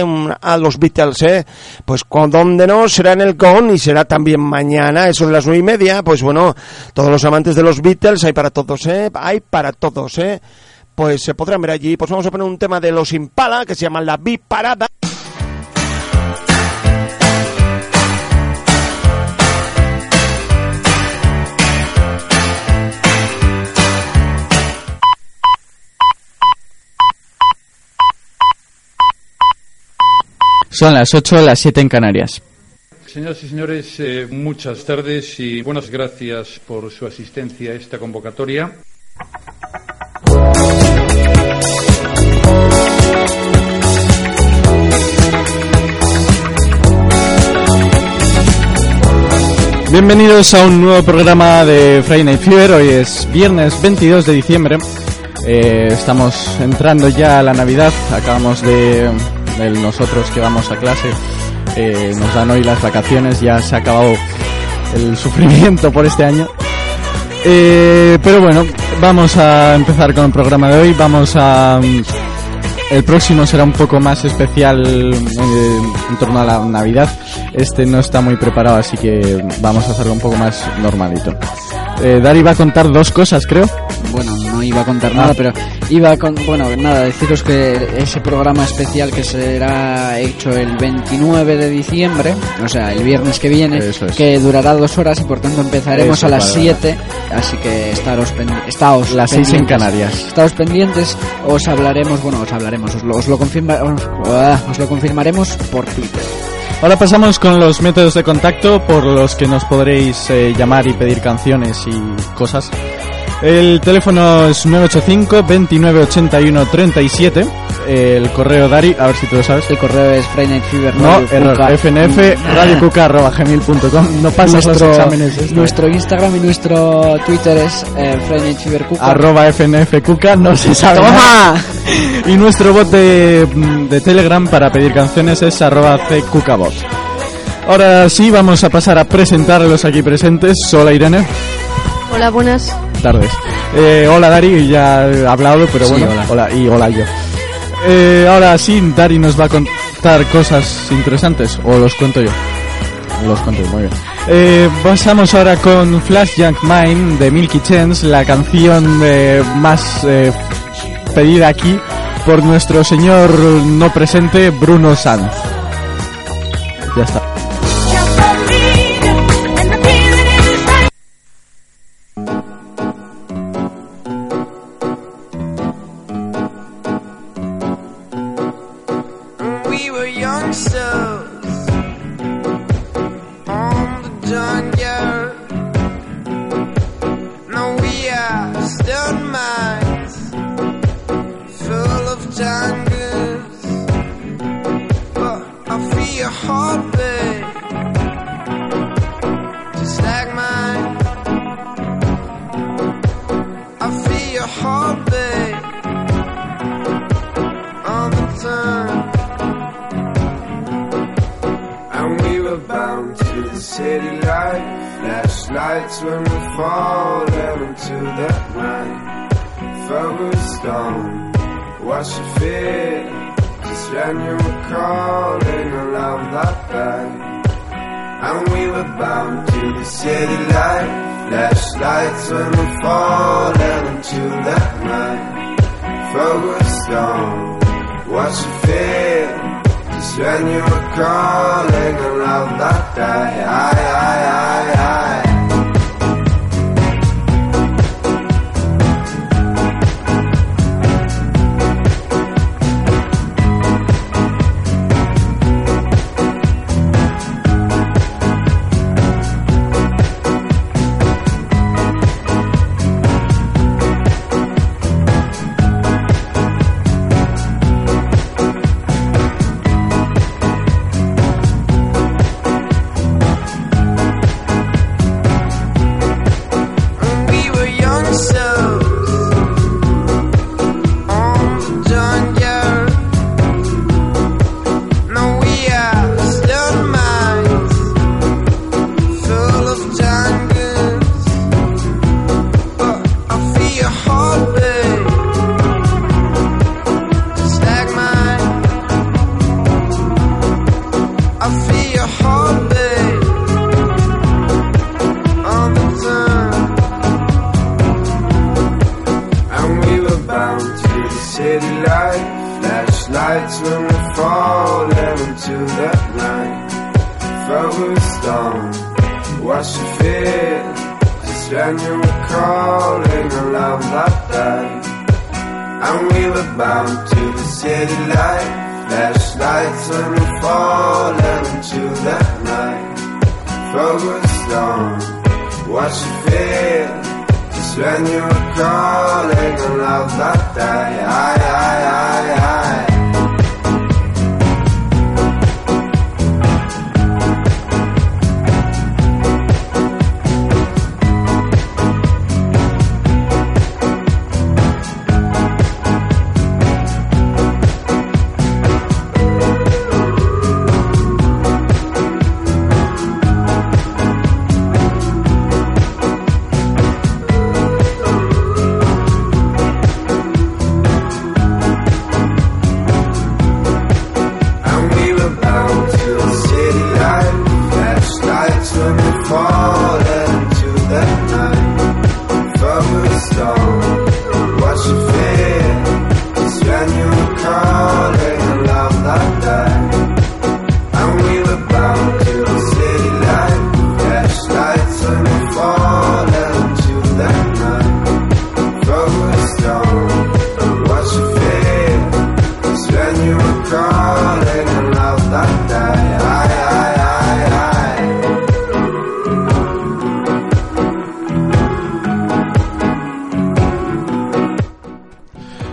a los Beatles, ¿eh? Pues donde no será en el con y será también mañana, eso es las nueve y media. Pues bueno, todos los amantes de los Beatles hay para todos, ¿eh? Hay para todos, ¿eh? Pues se podrán ver allí. Pues vamos a poner un tema de los Impala que se llama La Biparada. Son las 8, las 7 en Canarias. Señoras y señores, eh, muchas tardes y buenas gracias por su asistencia a esta convocatoria. Bienvenidos a un nuevo programa de Friday Night Fever. Hoy es viernes 22 de diciembre. Eh, estamos entrando ya a la Navidad. Acabamos de, de nosotros que vamos a clase. eh, nos dan hoy las vacaciones. Ya se ha acabado el sufrimiento por este año. Eh, pero bueno, vamos a empezar con el programa de hoy. Vamos a. mm, El próximo será un poco más especial eh, en torno a la Navidad. Este no está muy preparado, así que vamos a hacerlo un poco más normalito. Eh, Dari va a contar dos cosas, creo. Bueno, no iba a contar nada, pero iba con, bueno, nada, deciros que ese programa especial que será hecho el 29 de diciembre, o sea, el viernes que viene, es. que durará dos horas y por tanto empezaremos Eso, a las vale, vale. 7, así que estaros, pen- estaos Las seis en pendientes. Canarias. Estaos pendientes, os hablaremos, bueno, os hablaremos, os lo, os lo, confirma- ah, os lo confirmaremos por Twitter. Ahora pasamos con los métodos de contacto por los que nos podréis eh, llamar y pedir canciones y cosas. El teléfono es 985 29 81 37. El correo Dari, a ver si tú lo sabes. El correo es Friday Night Fever No, Radio error. Cuca. FNF radiocuca.gmail.com. No pasas los nuestro, exámenes. estos. nuestro Instagram y nuestro Twitter es eh, Friday Night Fever Cuca. Arroba FNF Cuca, no se sabe. nada. Y nuestro bot de, de Telegram para pedir canciones es arroba CCucabot. Ahora sí, vamos a pasar a presentar a los aquí presentes. Hola Irene. Hola, buenas. Tardes. Eh, hola Dari, ya he hablado, pero Sí, bueno. hola. y hola yo. Eh, ahora sí, Dari nos va a contar cosas interesantes. ¿O los cuento yo? Los cuento yo, muy bien. Eh, pasamos ahora con Flash Young Mine de Milky Chance, la canción eh, más eh, pedida aquí por nuestro señor no presente Bruno Sanz. Ya está. And we were bound to the city light. Flashlights when we fall down into the night. Focused on what you feel. Just when you were calling, I love that day. I, I, I, I.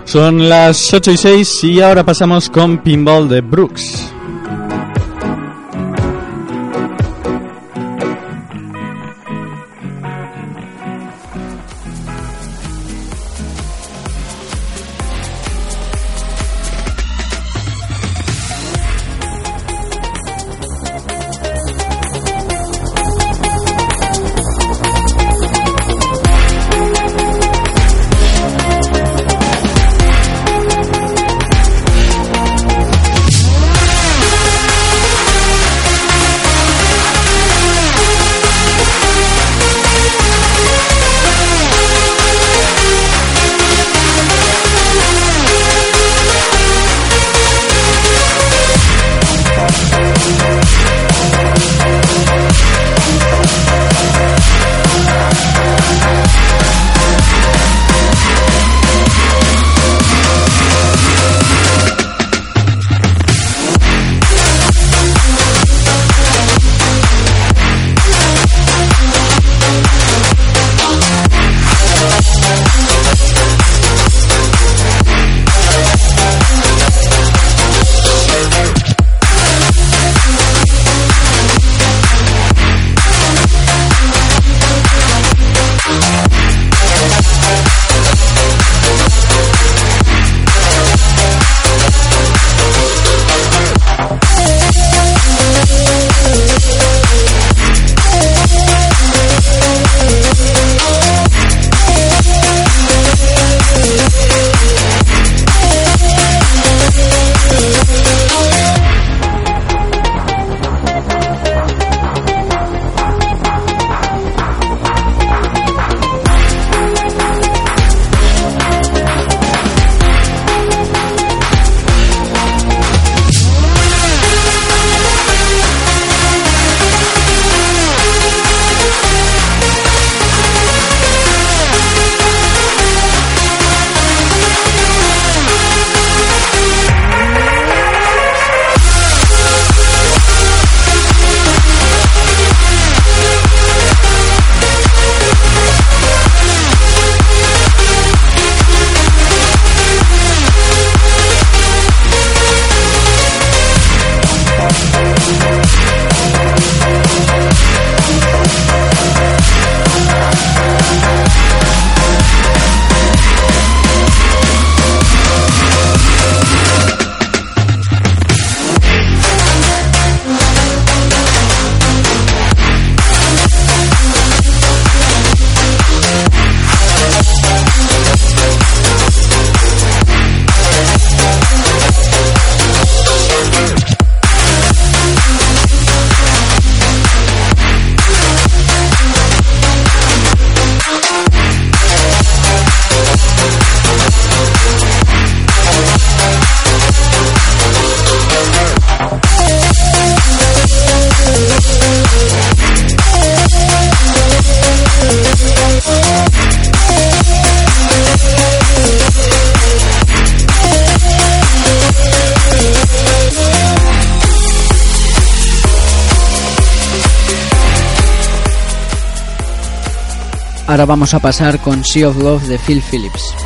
Son las 8 y 6 y ahora pasamos con Pinball de Brooks. vamos a pasar con Sea of Love de Phil Phillips.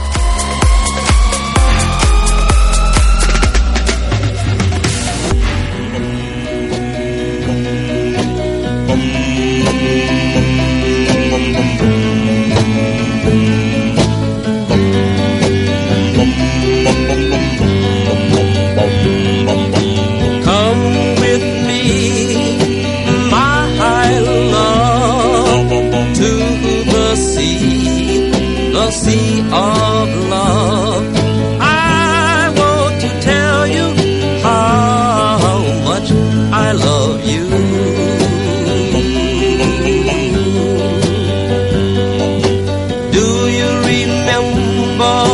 remember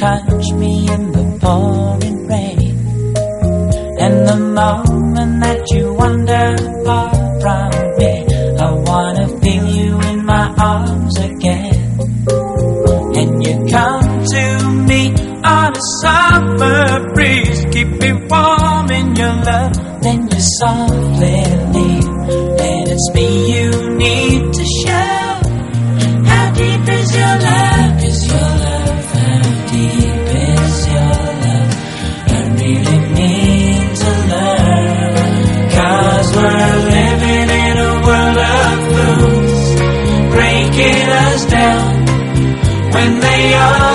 touch me in the pouring rain. And the moment that you wander far from me, I wanna feel you in my arms again. And you come to me on a summer breeze, keep me warm in your love, then you softly. Yeah.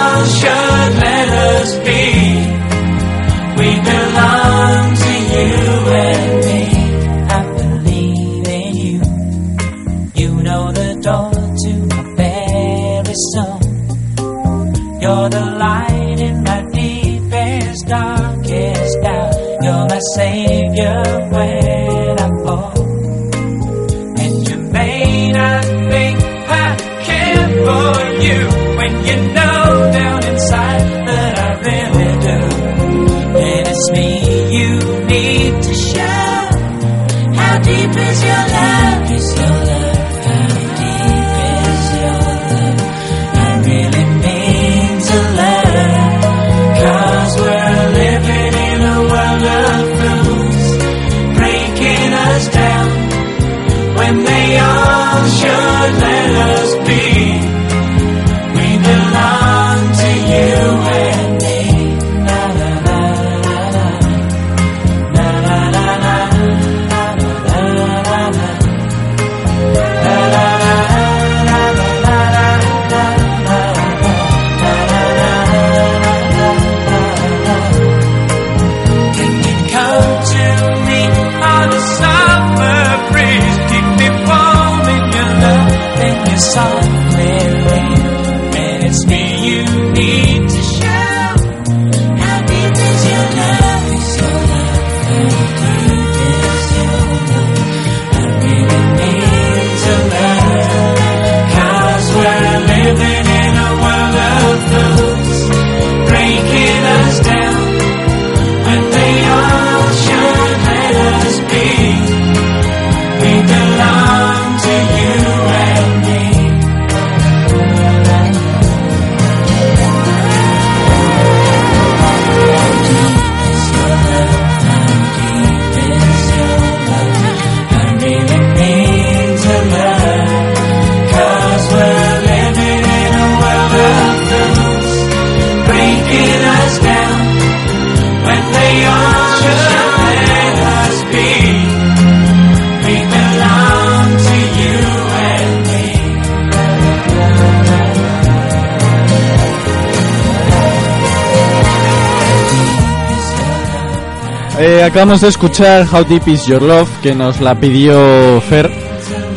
Acabamos de escuchar How Deep Is Your Love, que nos la pidió Fer.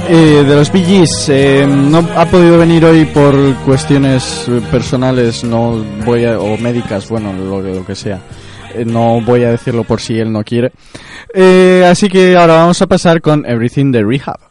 Eh, de los Gees, eh, no ha podido venir hoy por cuestiones personales no voy a- o médicas, bueno, lo, lo que sea. Eh, no voy a decirlo por si él no quiere. Eh, así que ahora vamos a pasar con Everything de Rehab.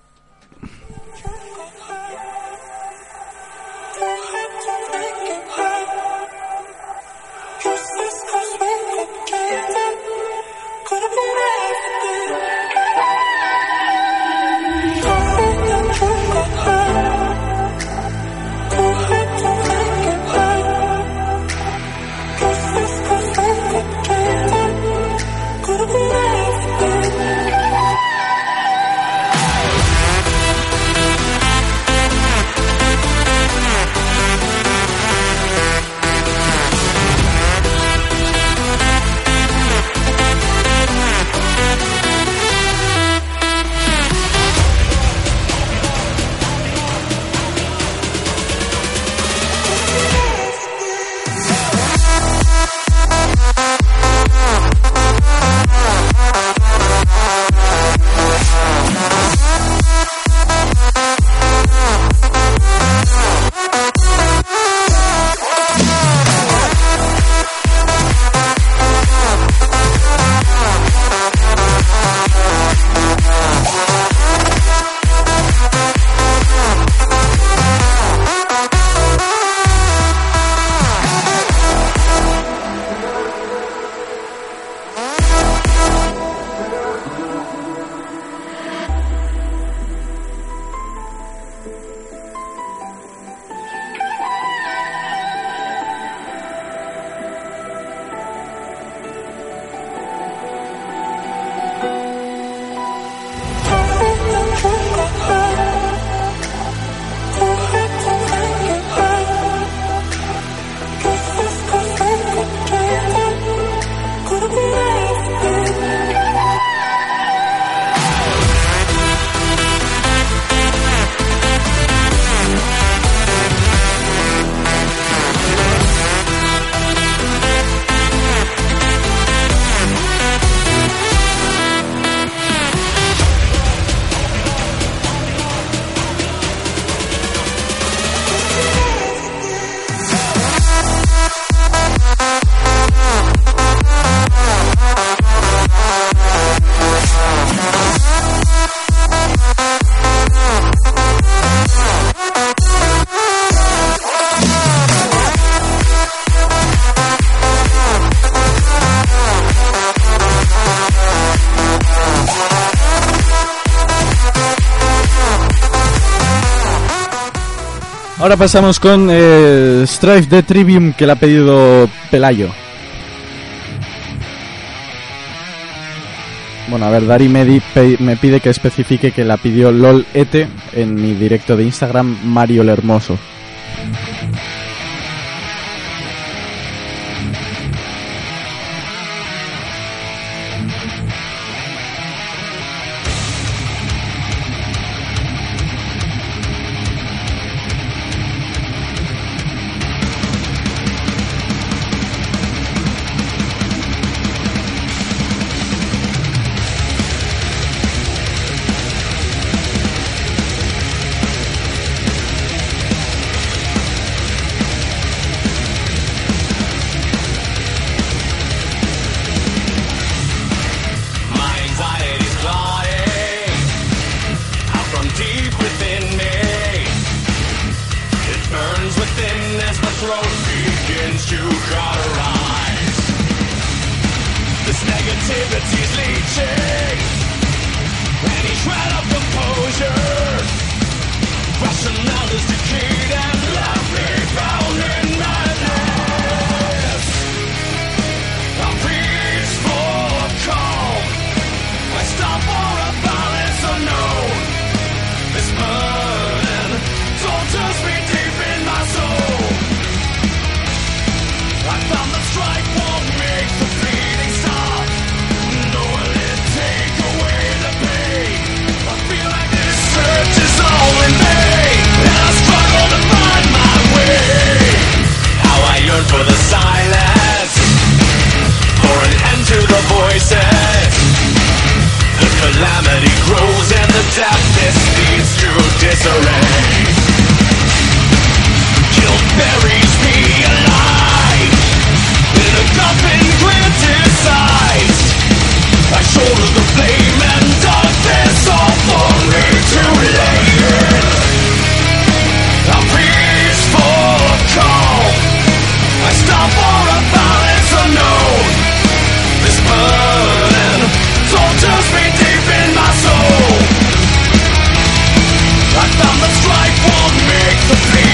Ahora pasamos con eh, Strife de Trivium que le ha pedido Pelayo. Bueno, a ver, Dari me, di- pe- me pide que especifique que la pidió LOL Ete en mi directo de Instagram, Mario el Hermoso. activities leeching Any shred of composure Rationale is the and Yearn for the silence. For an end to the voices. The calamity grows and the darkness leads to disarray. The bleeding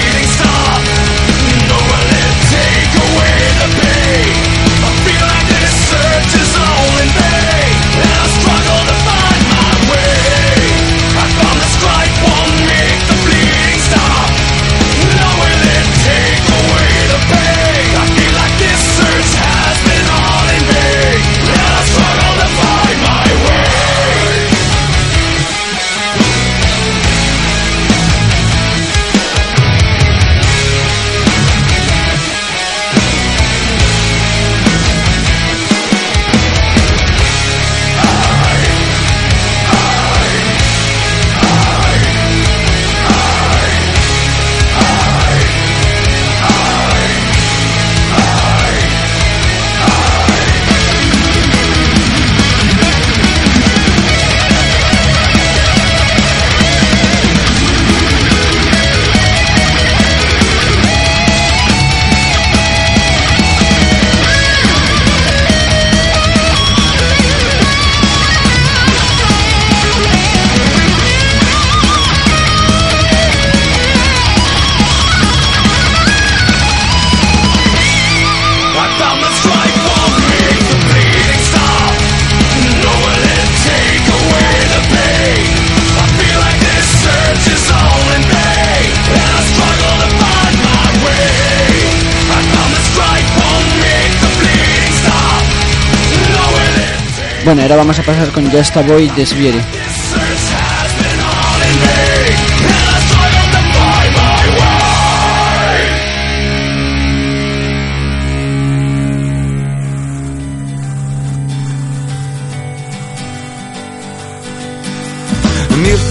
Bueno, ahora vamos a pasar con Just a Boy de.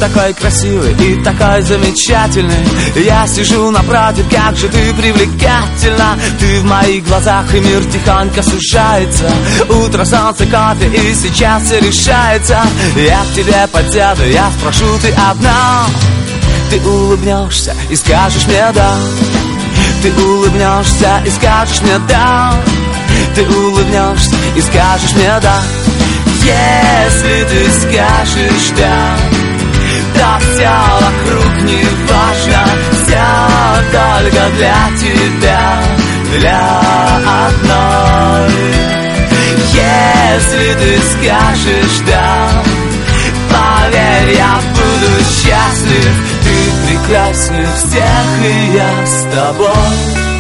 Такой красивый и такой замечательный. Я сижу напротив, как же ты привлекательна. Ты в моих глазах и мир тихонько сужается. Утро, солнце, кофе и сейчас все решается. Я к тебе подсяду, я спрошу, ты одна? Ты улыбнешься и скажешь мне да Ты улыбнешься и скажешь мне да Ты улыбнешься и скажешь мне да Если ты скажешь да да все вокруг не важно. Все только для тебя Для одной. Если ты скажешь да Поверь, я буду счастлив. Ты прекраснее всех, и я с тобой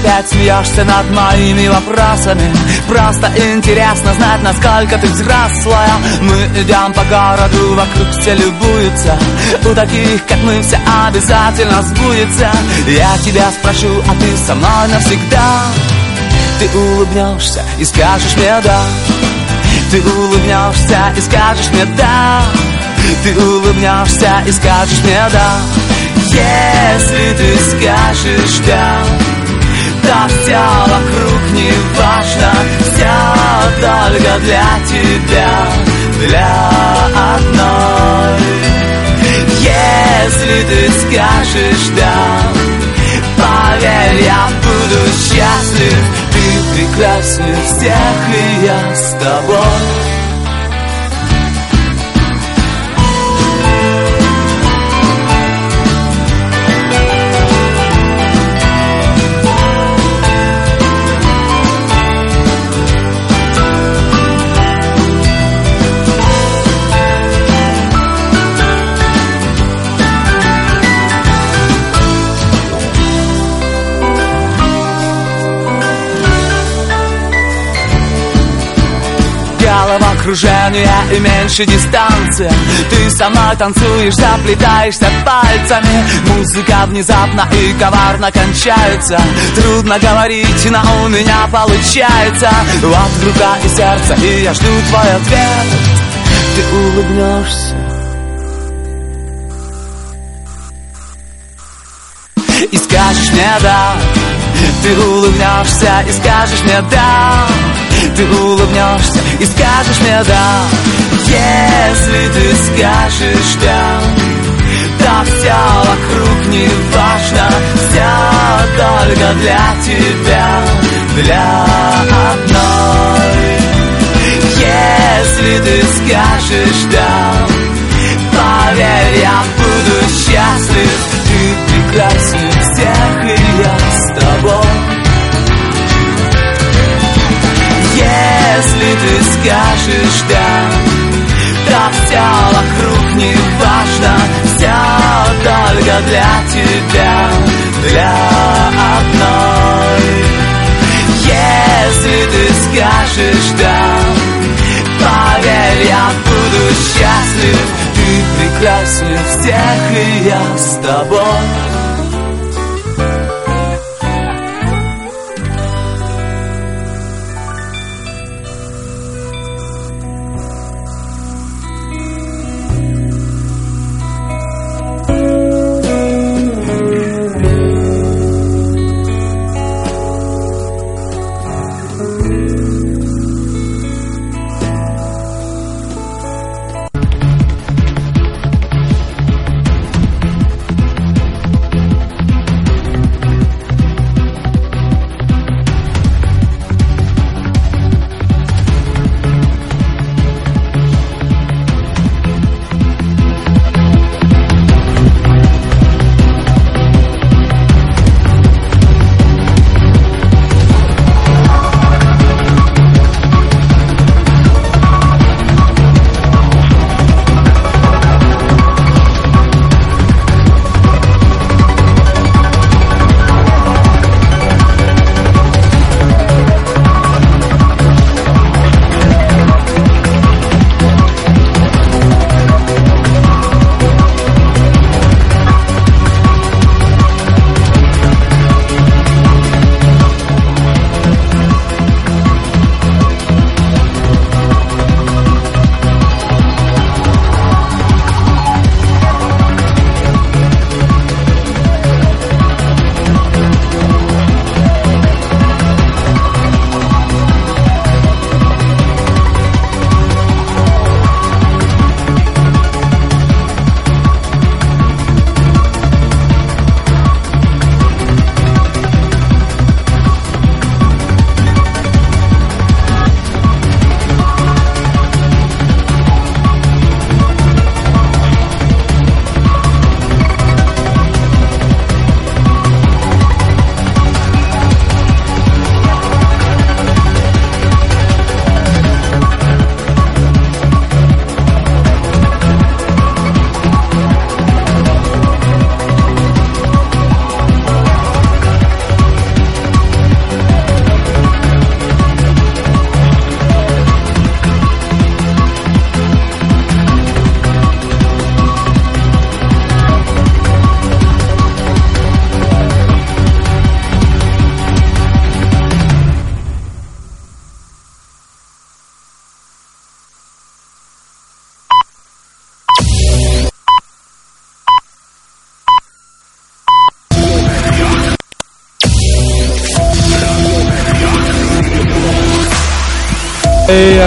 опять смеешься над моими вопросами. Просто интересно знать, насколько ты взрослая. Мы идем по городу, вокруг все любуются. У таких, как мы, все обязательно сбудется. Я тебя спрошу, а ты со мной навсегда? Ты улыбнешься и скажешь мне да Ты улыбнешься и скажешь мне да Ты улыбнешься и скажешь мне да Если ты скажешь да да все вокруг не важно Все только для тебя Для одной. Если ты скажешь да Поверь, я буду счастлив. Ты прекраснее всех, и я с тобой головокружение и меньше дистанция Ты мной танцуешь, заплетаешься пальцами. Музыка внезапно и коварно кончается. Трудно говорить, но у меня получается. Вот рука и сердце, и я жду твой ответ. Ты улыбнешься. И скажешь мне да Ты улыбнешься и скажешь мне да Ты улыбнешься и скажешь мне да Если ты скажешь да Да все вокруг не важно. Все только для тебя Для одной. Если ты скажешь да Поверь, я буду счастлив. Ты прекраснее всех, и я с тобой Если ты скажешь да Да все вокруг не важно Все только для тебя Для одной. Если ты скажешь да Поверь, я буду счастлив Ты прекраснее всех, и я с тобой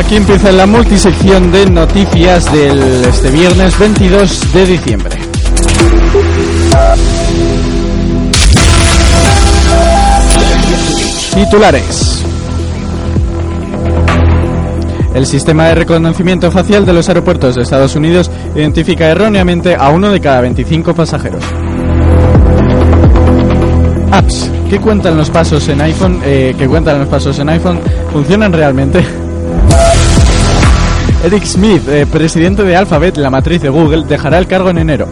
Aquí empieza la multisección de noticias del este viernes 22 de diciembre. Titulares. El sistema de reconocimiento facial de los aeropuertos de Estados Unidos identifica erróneamente a uno de cada 25 pasajeros. Apps que cuentan los pasos en iPhone, eh, cuentan los pasos en iPhone, funcionan realmente. Eric Smith, eh, presidente de Alphabet, la matriz de Google, dejará el cargo en enero.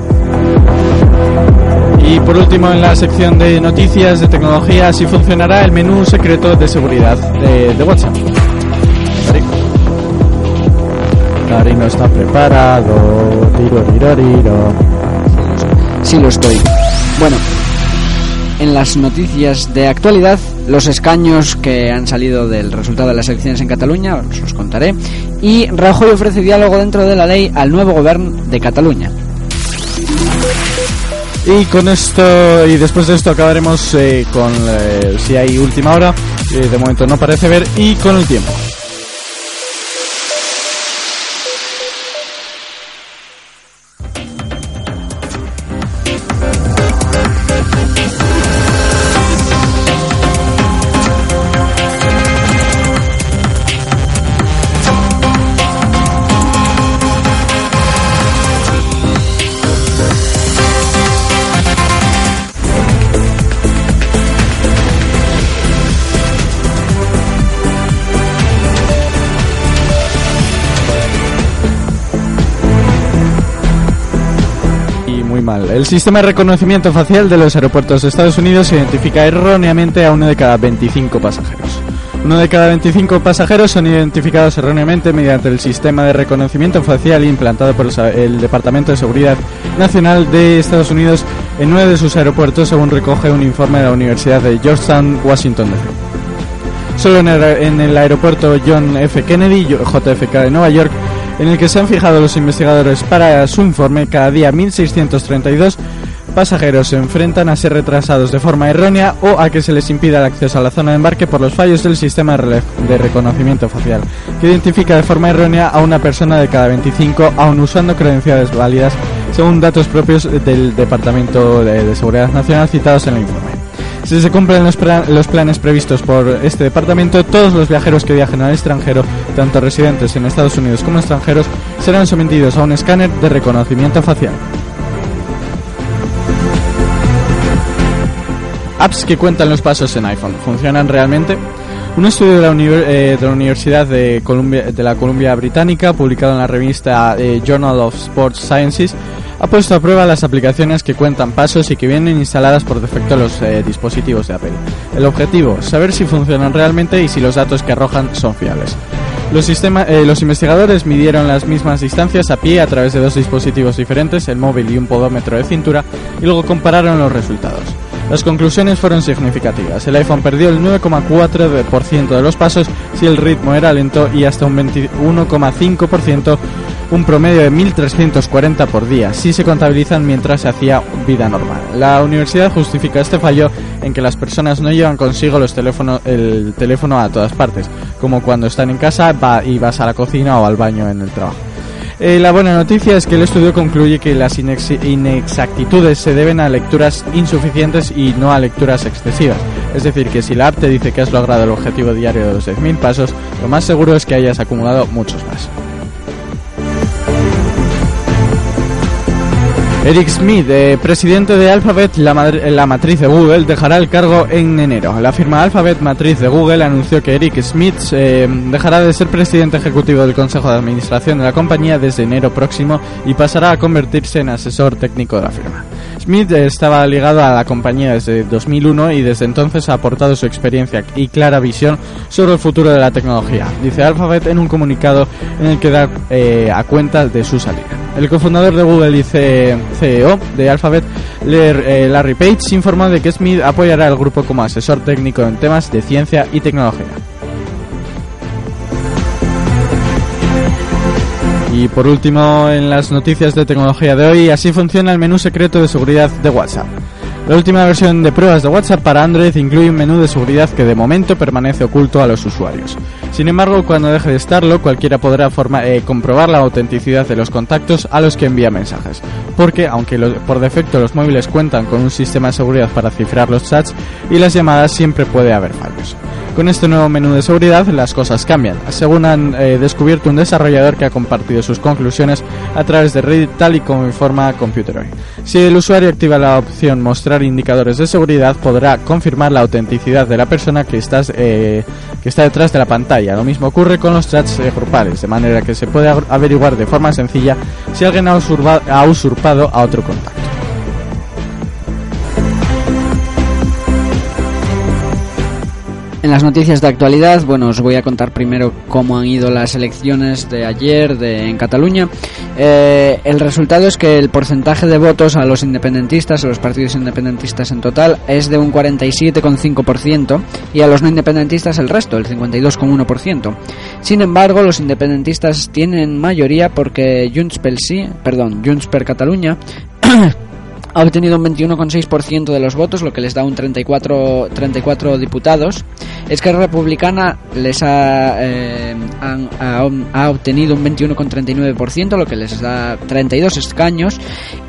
Y por último, en la sección de noticias de tecnología, así funcionará el menú secreto de seguridad de, de WhatsApp. Cari no está preparado. Tiro, tiro, tiro. Sí lo estoy. Bueno, en las noticias de actualidad, los escaños que han salido del resultado de las elecciones en Cataluña, os los contaré, y Rajoy ofrece diálogo dentro de la ley al nuevo gobierno de Cataluña. Y con esto, y después de esto acabaremos eh, con eh, si hay última hora, eh, de momento no parece ver, y con el tiempo. El sistema de reconocimiento facial de los aeropuertos de Estados Unidos identifica erróneamente a uno de cada 25 pasajeros. Uno de cada 25 pasajeros son identificados erróneamente mediante el sistema de reconocimiento facial implantado por el Departamento de Seguridad Nacional de Estados Unidos en nueve de sus aeropuertos, según recoge un informe de la Universidad de Georgetown, Washington DC. Solo en el aeropuerto John F. Kennedy, JFK de Nueva York, en el que se han fijado los investigadores para su informe, cada día 1.632 pasajeros se enfrentan a ser retrasados de forma errónea o a que se les impida el acceso a la zona de embarque por los fallos del sistema de reconocimiento facial, que identifica de forma errónea a una persona de cada 25, aun usando credenciales válidas, según datos propios del Departamento de, de Seguridad Nacional citados en el informe. Si se cumplen los, planes previstos por este departamento, todos los viajeros que viajen al extranjero, tanto residentes en Estados Unidos como extranjeros, serán sometidos a un escáner de reconocimiento facial. Apps que cuentan los pasos en iPhone, ¿funcionan realmente? Un estudio de la, eh, de la Universidad de, Columbia, de la Columbia Británica, publicado en la revista eh, Journal of Sports Sciences, ha puesto a prueba las aplicaciones que cuentan pasos y que vienen instaladas por defecto en los eh, dispositivos de Apple. El objetivo, saber si funcionan realmente y si los datos que arrojan son fiables. Los, sistema- eh, los investigadores midieron las mismas distancias a pie a través de dos dispositivos diferentes, el móvil y un podómetro de cintura, y luego compararon los resultados. Las conclusiones fueron significativas. El iPhone perdió el 9,4% de los pasos si el ritmo era lento y hasta un 21,5%, un promedio de 1.340 por día, si se contabilizan mientras se hacía vida normal. La universidad justifica este fallo en que las personas no llevan consigo los el teléfono a todas partes, como cuando están en casa y vas a la cocina o al baño en el trabajo. Eh, la buena noticia es que el estudio concluye que las inex- inexactitudes se deben a lecturas insuficientes y no a lecturas excesivas. Es decir, que si la app te dice que has logrado el objetivo diario de los 10.000 pasos, lo más seguro es que hayas acumulado muchos más. Eric Smith, eh, presidente de Alphabet, la, la matriz de Google, dejará el cargo en enero. La firma Alphabet, matriz de Google, anunció que Eric Smith eh, dejará de ser presidente ejecutivo del Consejo de Administración de la compañía desde enero próximo y pasará a convertirse en asesor técnico de la firma. Smith estaba ligado a la compañía desde 2001 y desde entonces ha aportado su experiencia y clara visión sobre el futuro de la tecnología, dice Alphabet en un comunicado en el que da eh, a cuenta de su salida. El cofundador de Google y CEO de Alphabet, eh, Larry Page, informó de que Smith apoyará al grupo como asesor técnico en temas de ciencia y tecnología. Y por último, en las noticias de tecnología de hoy, así funciona el menú secreto de seguridad de WhatsApp. La última versión de pruebas de WhatsApp para Android incluye un menú de seguridad que de momento permanece oculto a los usuarios. Sin embargo, cuando deje de estarlo, cualquiera podrá forma- eh, comprobar la autenticidad de los contactos a los que envía mensajes. Porque, aunque por defecto los móviles cuentan con un sistema de seguridad para cifrar los chats y las llamadas, siempre puede haber fallos. Con este nuevo menú de seguridad las cosas cambian, según han eh, descubierto un desarrollador que ha compartido sus conclusiones a través de Reddit tal y como informa Computeroid. Si el usuario activa la opción mostrar indicadores de seguridad podrá confirmar la autenticidad de la persona que, estás, eh, que está detrás de la pantalla. Lo mismo ocurre con los chats eh, grupales, de manera que se puede averiguar de forma sencilla si alguien ha, usurba- ha usurpado a otro contacto. En las noticias de actualidad, bueno, os voy a contar primero cómo han ido las elecciones de ayer de, en Cataluña. Eh, el resultado es que el porcentaje de votos a los independentistas, a los partidos independentistas en total, es de un 47,5% y a los no independentistas el resto, el 52,1%. Sin embargo, los independentistas tienen mayoría porque Junts pel Sí, perdón, Junts per Catalunya ha obtenido un 21,6% de los votos, lo que les da un 34, 34 diputados. Esquerra Republicana les ha, eh, han- ha, ha obtenido un 21,39%, lo que les da 32 escaños.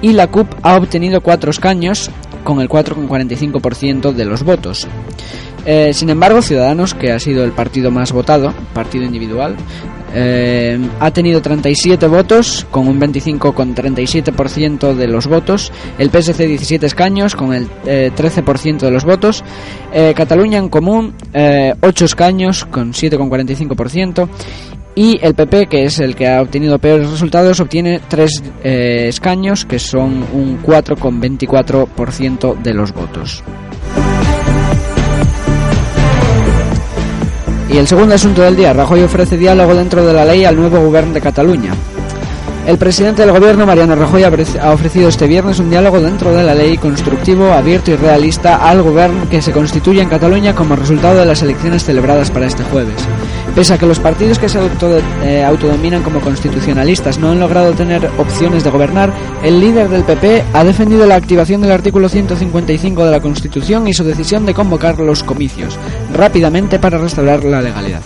Y la CUP ha obtenido 4 escaños, con el 4,45% de los votos. Eh, sin embargo, Ciudadanos, que ha sido el partido más votado, partido individual, eh, ha tenido 37 votos con un 25,37% de los votos. El PSC 17 escaños con el eh, 13% de los votos. Eh, Cataluña en común 8 escaños con 7,45%. Y el PP, que es el que ha obtenido peores resultados, obtiene 3 escaños, que son un 4,24% de los votos. Y el segundo asunto del día, Rajoy ofrece diálogo dentro de la ley al nuevo gobierno de Cataluña. El presidente del gobierno, Mariano Rajoy, ha ofrec- ha ofrecido este viernes un diálogo dentro de la ley constructivo, abierto y realista al gobierno que se constituye en Cataluña como resultado de las elecciones celebradas para este jueves. Pese a que los partidos que se eh, autodominan como constitucionalistas no han logrado tener opciones de gobernar, el líder del PP ha defendido la activación del artículo 155 de la Constitución y su decisión de convocar los comicios rápidamente para restaurar la legalidad.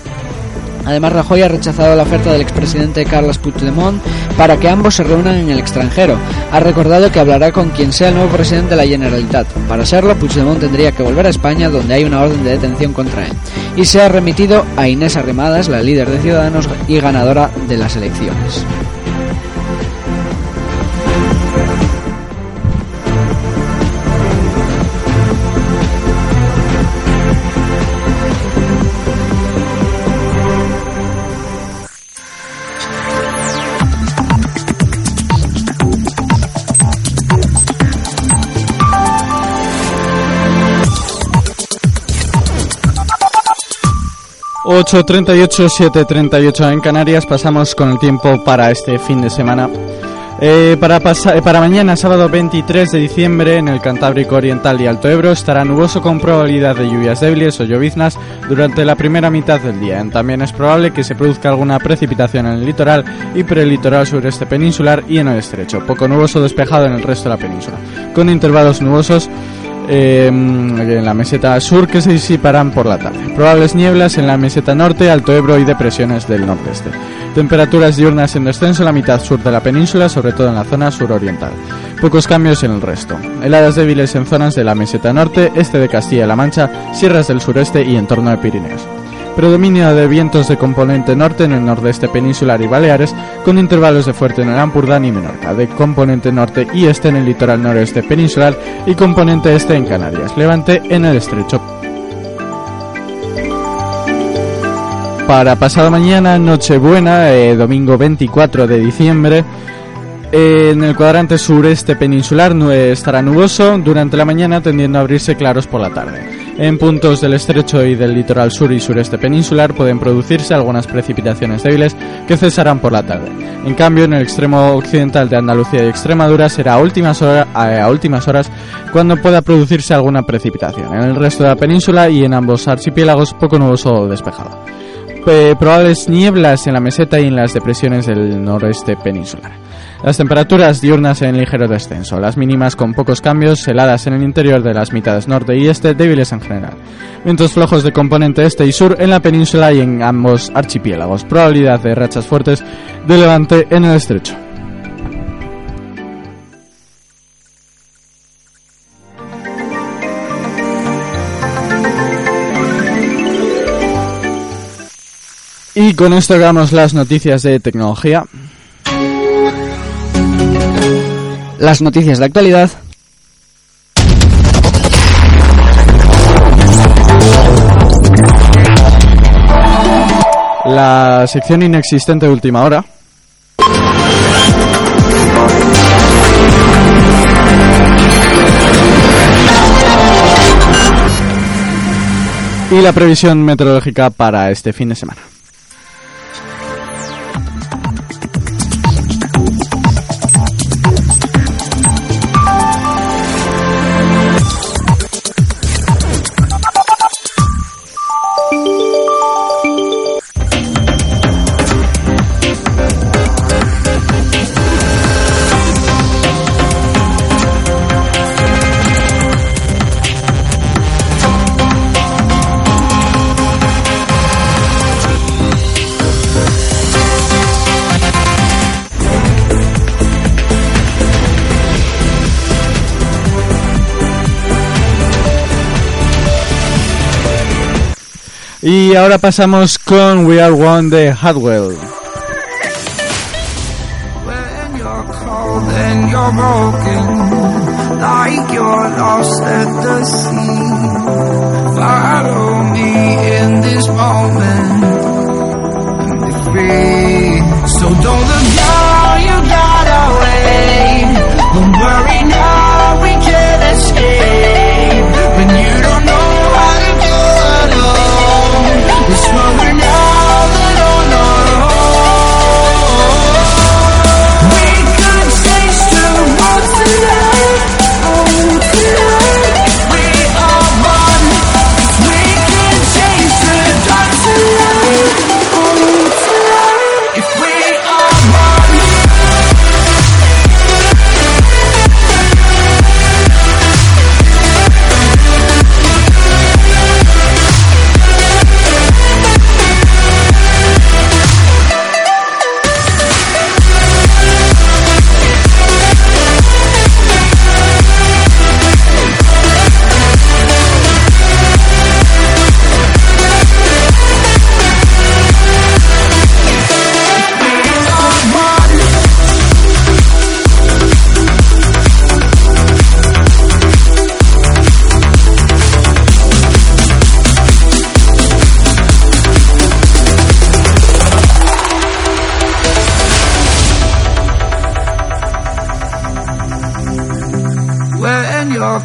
Además, Rajoy ha rechazado la oferta del expresidente Carles Puigdemont para que ambos se reúnan en el extranjero. Ha recordado que hablará con quien sea el nuevo presidente de la Generalitat. Para serlo, Puigdemont tendría que volver a España, donde hay una orden de detención contra él. Y se ha remitido a Inés Arrimadas, la líder de Ciudadanos y ganadora de las elecciones. ...8.38, 7.38 en Canarias. Pasamos con el tiempo para este fin de semana. Eh, para, eh, para mañana, sábado 23 de diciembre, en el Cantábrico Oriental y Alto Ebro, estará nuboso con probabilidad de lluvias débiles o lloviznas durante la primera mitad del día. También es probable que se produzca alguna precipitación en el litoral y prelitoral sureste peninsular y en el estrecho. Poco nuboso despejado en el resto de la península, con intervalos nubosos eh, en la meseta sur que se disiparán por la tarde. Probables nieblas en la meseta norte, Alto Ebro y depresiones del nordeste. Temperaturas diurnas en descenso en la mitad sur de la península, sobre todo en la zona suroriental. Pocos cambios en el resto. Heladas débiles en zonas de la meseta norte, este de Castilla-La Mancha, sierras del sureste y entorno de Pirineos. Predominio de vientos de componente norte en el nordeste peninsular y Baleares, con intervalos de fuerte en el Ampurdán y Menorca, de componente norte y este en el litoral noroeste peninsular y componente este en Canarias, levante en el estrecho. Para pasado mañana, Nochebuena, eh, domingo 24 de diciembre, eh, en el cuadrante sureste peninsular estará nuboso durante la mañana tendiendo a abrirse claros por la tarde. En puntos del estrecho y del litoral sur y sureste peninsular pueden producirse algunas precipitaciones débiles que cesarán por la tarde. En cambio, en el extremo occidental de Andalucía y Extremadura será a últimas, horas cuando pueda producirse alguna precipitación. En el resto de la península y en ambos archipiélagos poco nuboso o despejado. Pe- probables nieblas en la meseta y en las depresiones del noreste peninsular. Las temperaturas diurnas en ligero descenso, las mínimas con pocos cambios, heladas en el interior de las mitades norte y este, débiles en general. Vientos flojos de componente este y sur en la península y en ambos archipiélagos. Probabilidad de rachas fuertes de levante en el estrecho. Y con esto acabamos las noticias de tecnología. Las noticias de actualidad. La sección inexistente de última hora. Y la previsión meteorológica para este fin de semana. Y ahora pasamos con We Are One de Hadwell. When you're cold and you're broken, like you're lost at the sea. Follow me in this moment and be free. So don't look down, you gotta wait. Don't worry now,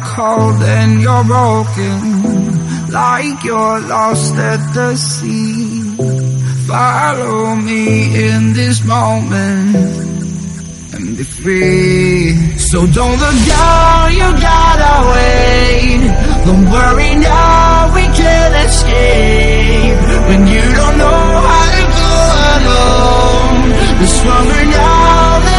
cold and you're broken, like you're lost at the sea. Follow me in this moment and be free. So don't look down, you gotta wait. Don't worry now, we can escape. When you don't know how to go alone, we're stronger now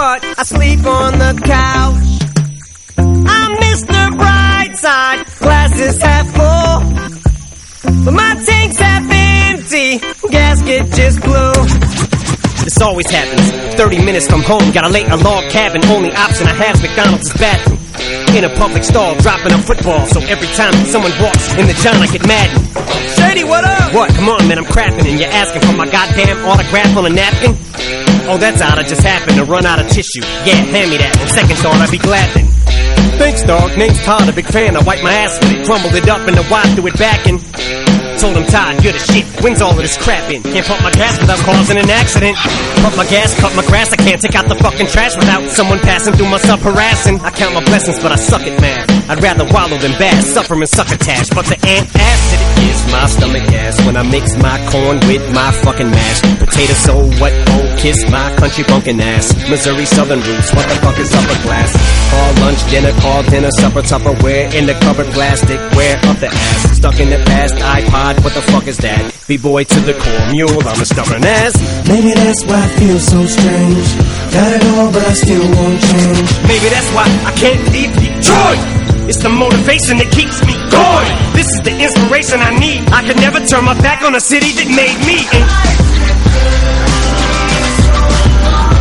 but I sleep on the couch. I'm Mr. Brightside, glasses half full. But my tank's half empty, gasket just blew. This always happens. 30 minutes from home, gotta lay a log cabin. Only option I have McDonald's bathroom. In a public stall, dropping a football. So every time someone walks in the john, I get mad. Shady, what up? What? Come on, man, I'm crapping and you're asking for my goddamn autograph on a napkin? Oh, that's odd. I just happened to run out of tissue. Yeah, hand me that. On second thought, I'd be glad then. Thanks, dog. Name's Todd, a big fan. I wiped my ass with it, crumbled it up, and I threw it back and told him, Todd, you're the shit. When's all of this crap in? Can't pump my gas without causing an accident. Pump my gas, cut my grass. I can't take out the fucking trash without someone passing through my sub harassing. I count my blessings, but I suck at math. I'd rather wallow than bass, suffer and succotash. But the antacid is my stomach gas when I mix my corn with my fucking mash. Potato so what? Oh, kiss my country bunkin' ass. Missouri Southern roots, what the fuck is upper class? Call lunch, dinner, call dinner, supper, Tupperware in the cupboard, plastic, where up the ass. Stuck in the past, iPod, what the fuck is that? B-boy to the core, mule, I'm a stubborn ass. Maybe that's why I feel so strange. Got it all, but I still won't change. Maybe that's why I can't leave Detroit. It's the motivation that keeps me going. This is the inspiration I need. I can never turn my back on a city that made me.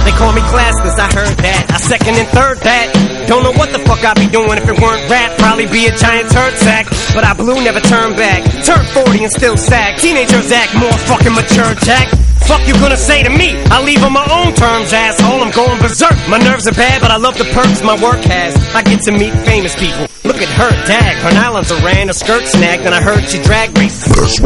They call me classless, I heard that. I second and third that. Don't know what the fuck I'd be doing if it weren't rap. Probably be a giant turd sack. But I blew, never turned back. Turned 40 and still sack. Teenagers act more fucking mature, Jack. Fuck you gonna say to me? I leave on my own terms, asshole. I'm going berserk. My nerves are bad, but I love the perks my work has. I get to meet famous people. Look at her, dag. Her nylons are ran, a skirt snagged, and I heard she drag races.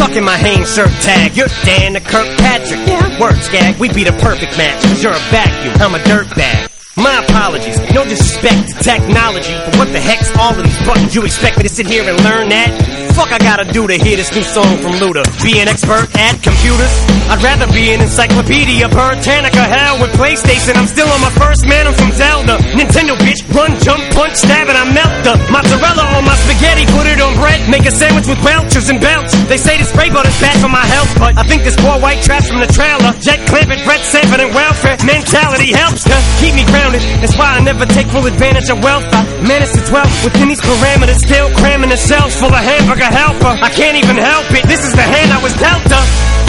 Tucking my Hanes shirt tag. You're Dan the Kirkpatrick. Yeah, words gag. We be the perfect match. Cause you're a vacuum. I'm a dirt bag. My apologies. No disrespect to technology. But what the heck's all of these buttons? You expect me to sit here and learn that? Fuck I gotta do to hear this new song from Luda? Be an expert at computers? I'd rather be an encyclopedia Britannica hell with PlayStation. I'm still on my first man, I'm from Zelda. Nintendo bitch, run, jump, punch, stab, and I melt the mozzarella on my spaghetti. Put it on bread, make a sandwich with welchers and belch. They say this spray butter's bad for my health, but I think this poor white trash from the trailer. Jet clamping, Brett Sanford, and welfare mentality helps to keep me grounded. That's why I never take full advantage of wealth. I manage to dwell within these parameters, still cramming the shelves full of hamburger helper. I can't even help it. This is the hand I was dealt a.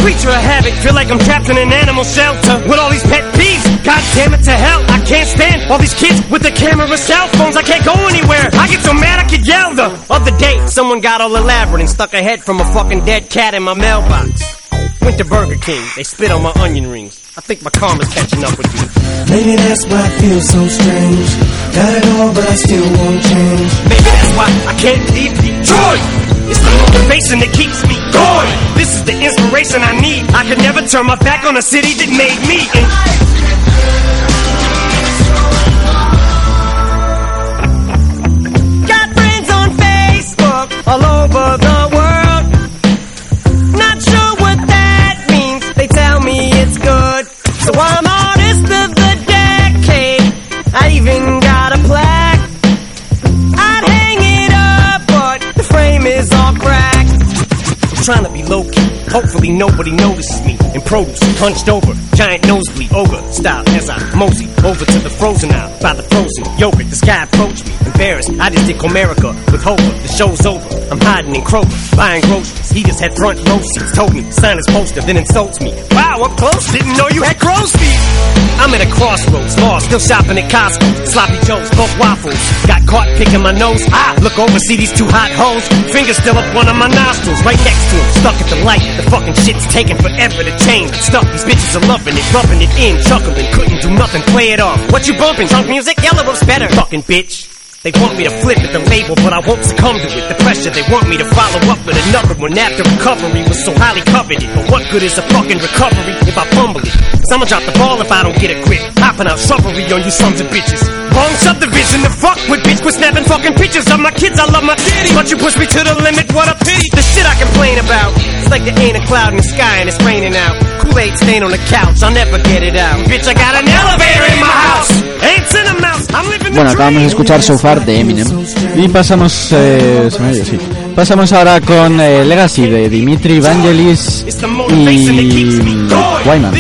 Creature of havoc, feel like I'm trapped in an animal shelter with all these pet peeves. God damn it to hell, I can't stand all these kids with the camera cell phones. I can't go anywhere. I get so mad I could yell. The other day, someone got all elaborate and stuck a head from a fucking dead cat in my mailbox. Went to Burger King, they spit on my onion rings. I think my karma's catching up with me. Maybe that's why I feel so strange. Got it all, but I still won't change. Maybe that's why I can't leave Detroit. It's the motivation that keeps me going. This is the inspiration I need. I could never turn my back on a city that made me. And Got friends on Facebook all over the world. So I'm artist of the decade. I even got a plaque. I'd hang it up, but the frame is all cracked. Trying to be low key. Hopefully nobody notices me. In produce, hunched over, giant nosebleed, ogre style as I mosey over to the frozen aisle by the frozen yogurt. This guy approached me, embarrassed. I just did Comerica with Hover. The show's over. I'm hiding in Kroger, buying groceries. He just had front row seats. Told me sign his poster, then insults me. Wow, up close. Didn't know you had crow's feet. I'm at a crossroads, lost, still shopping at Costco. Sloppy Joe's, both waffles. Got caught picking my nose. I look over, see these two hot hoes. Fingers still up one of my nostrils, right next to him. Stuck at the light. The fucking shit's taking forever to change. Stuck, these bitches are loving it, rubbing it in, chuckling. Couldn't do nothing, play it off. What you bumping? Drunk music? Yellow looks better. Fucking bitch. They want me to flip at the label, but I won't succumb to it. The pressure, they want me to follow up with another one after recovery was so highly coveted. But what good is a fucking recovery if I fumble it? Someone drop the ball if I don't get a grip. Hopping out shrubbery on you sons of bitches. wrong subdivision to fuck with bitch quit snapping fucking pictures of my kids. I love my daddy but you push me to the limit. What a pity. The shit I complain about. It's like there ain't a cloud in the sky and it's raining out. Kool-Aid stain on the couch. I'll never get it out. Bitch I got an elevator in my house. Ants in a mouse. I'm living the Bueno, acabamos de escuchar So Far de Eminem. Y pasamos eh, se me dio, sí. Pasamos ahora con eh, Legacy de Dimitri Vangelis y Wyman.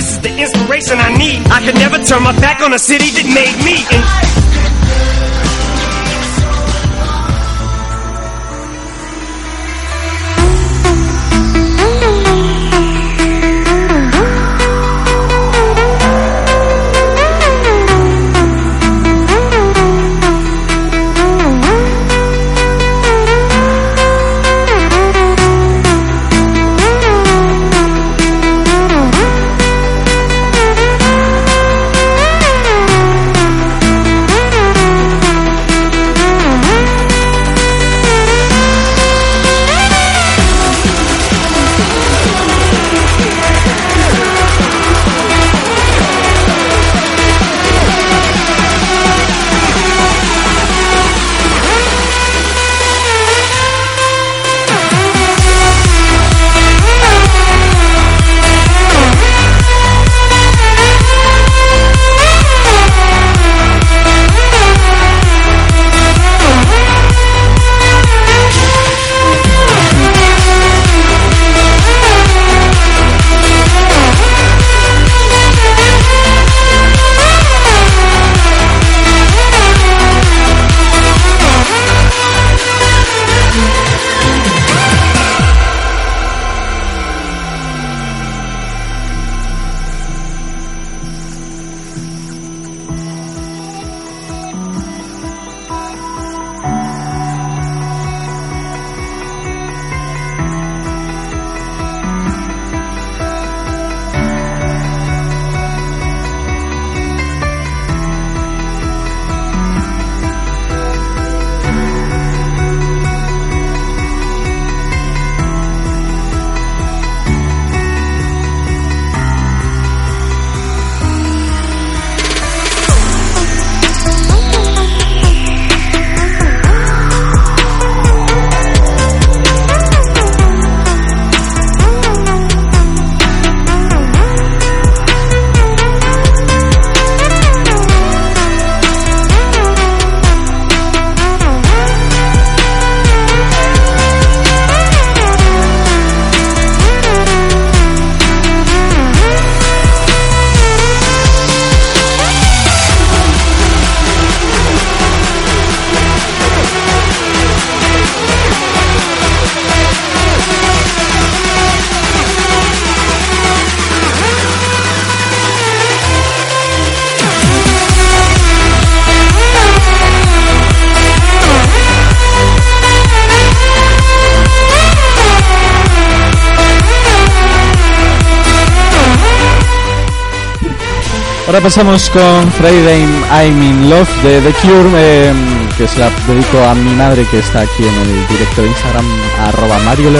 ahora pasamos con Friday I'm in Love de The Cure, eh, que se la dedico a mi madre que está aquí en el directo de Instagram, arroba Mario.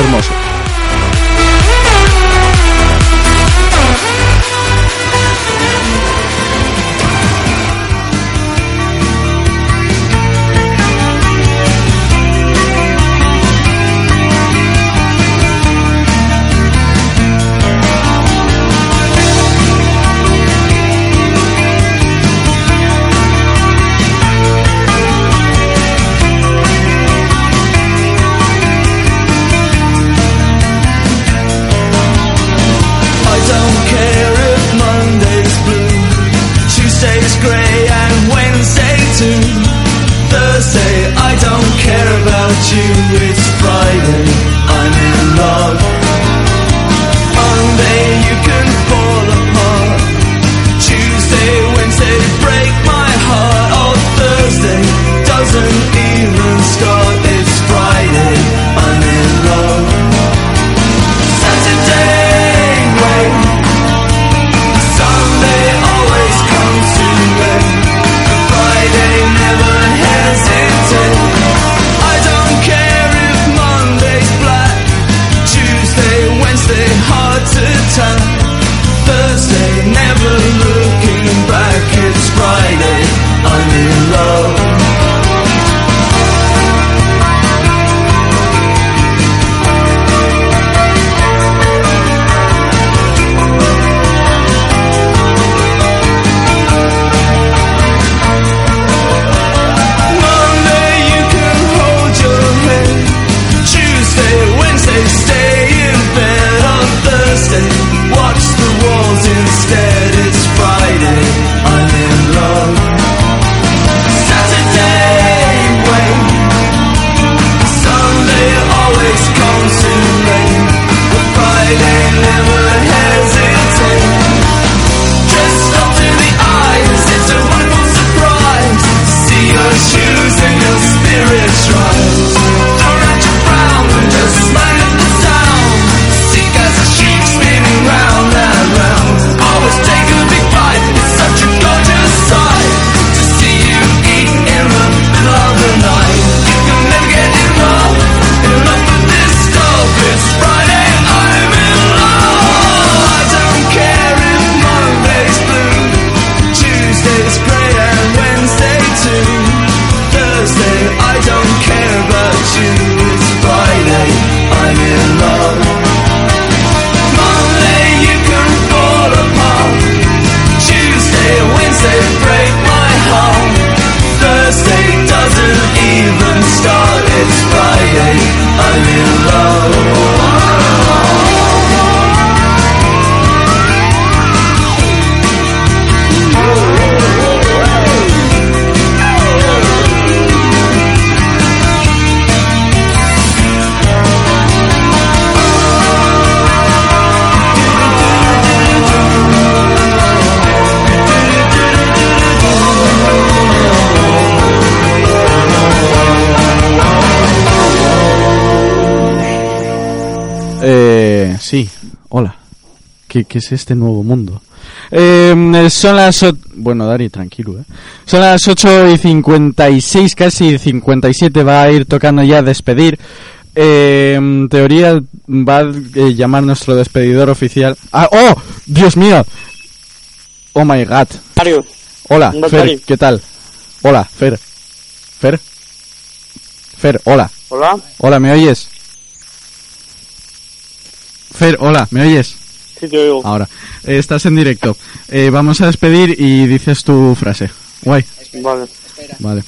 Sí, hola. ¿Qué, qué es este nuevo mundo? Eh, son las... o- Bueno, Dari, tranquilo, ¿eh? Son las 8 y 56, casi 57, va a ir tocando ya despedir. Eh, en teoría va a eh, llamar nuestro despedidor oficial. ¡Ah, ¡Oh! ¡Dios mío! ¡Oh, my God! Mario. Hola, No, Fer. ¿qué tal? Hola, Fer. Fer. Fer, hola. Hola. Hola, ¿me oyes? Fer, hola, ¿me oyes? Sí, te oigo. Ahora, eh, estás en directo. Eh, vamos a despedir y dices tu frase. Guay. Vale. Vale.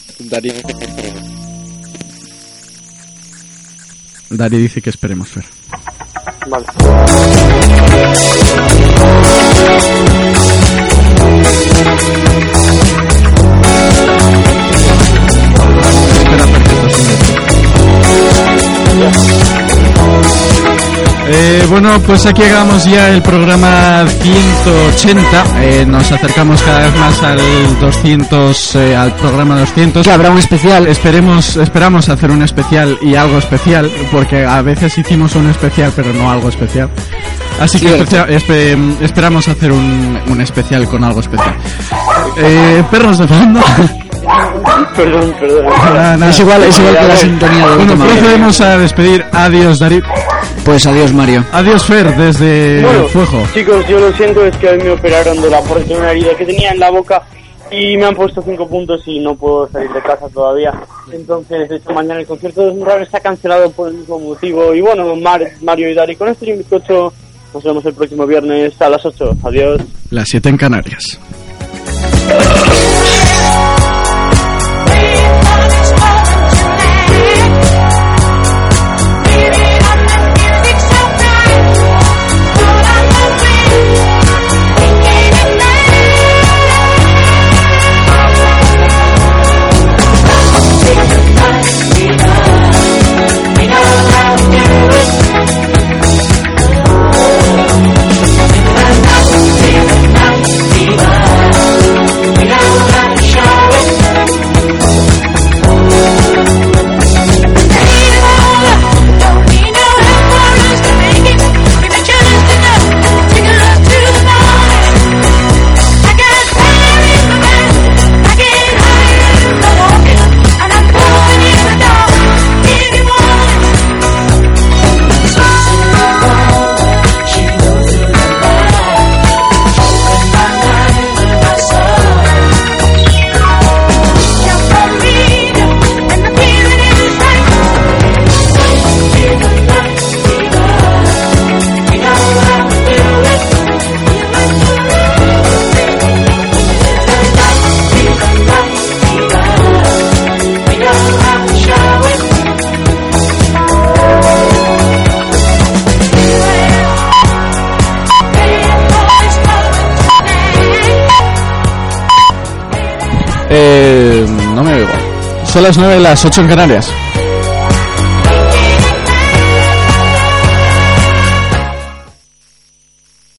Dari dice que esperemos, Fer. Vale. Eh, bueno, pues aquí acabamos ya el programa 180. Eh, nos acercamos cada vez más al 200, eh, al programa 200. Que habrá un especial. Esperemos, esperamos hacer un especial y algo especial, porque a veces hicimos un especial, pero no algo especial. Así que especia- espe- esperamos hacer un, un especial con algo especial. Eh, perros de fondo. Perdón, perdón. Nada, nada. Es igual, es igual que la sintonía de Bueno, vez. procedemos a despedir. Adiós, David. Pues adiós, Mario. Adiós, Fer, desde Bueno, Fuego. chicos, yo lo siento, es que hoy me operaron de la por de una herida que tenía en la boca y me han puesto cinco puntos y no puedo salir de casa todavía. Entonces, de hecho, mañana el concierto de Smurral está cancelado por el mismo motivo. Y bueno, Mar- Mario y Dari, con esto y un bizcocho, nos vemos el próximo viernes a las 8. Adiós. Las 7 en Canarias. Eh, no me oigo. Son las 9, las 8 en Canarias.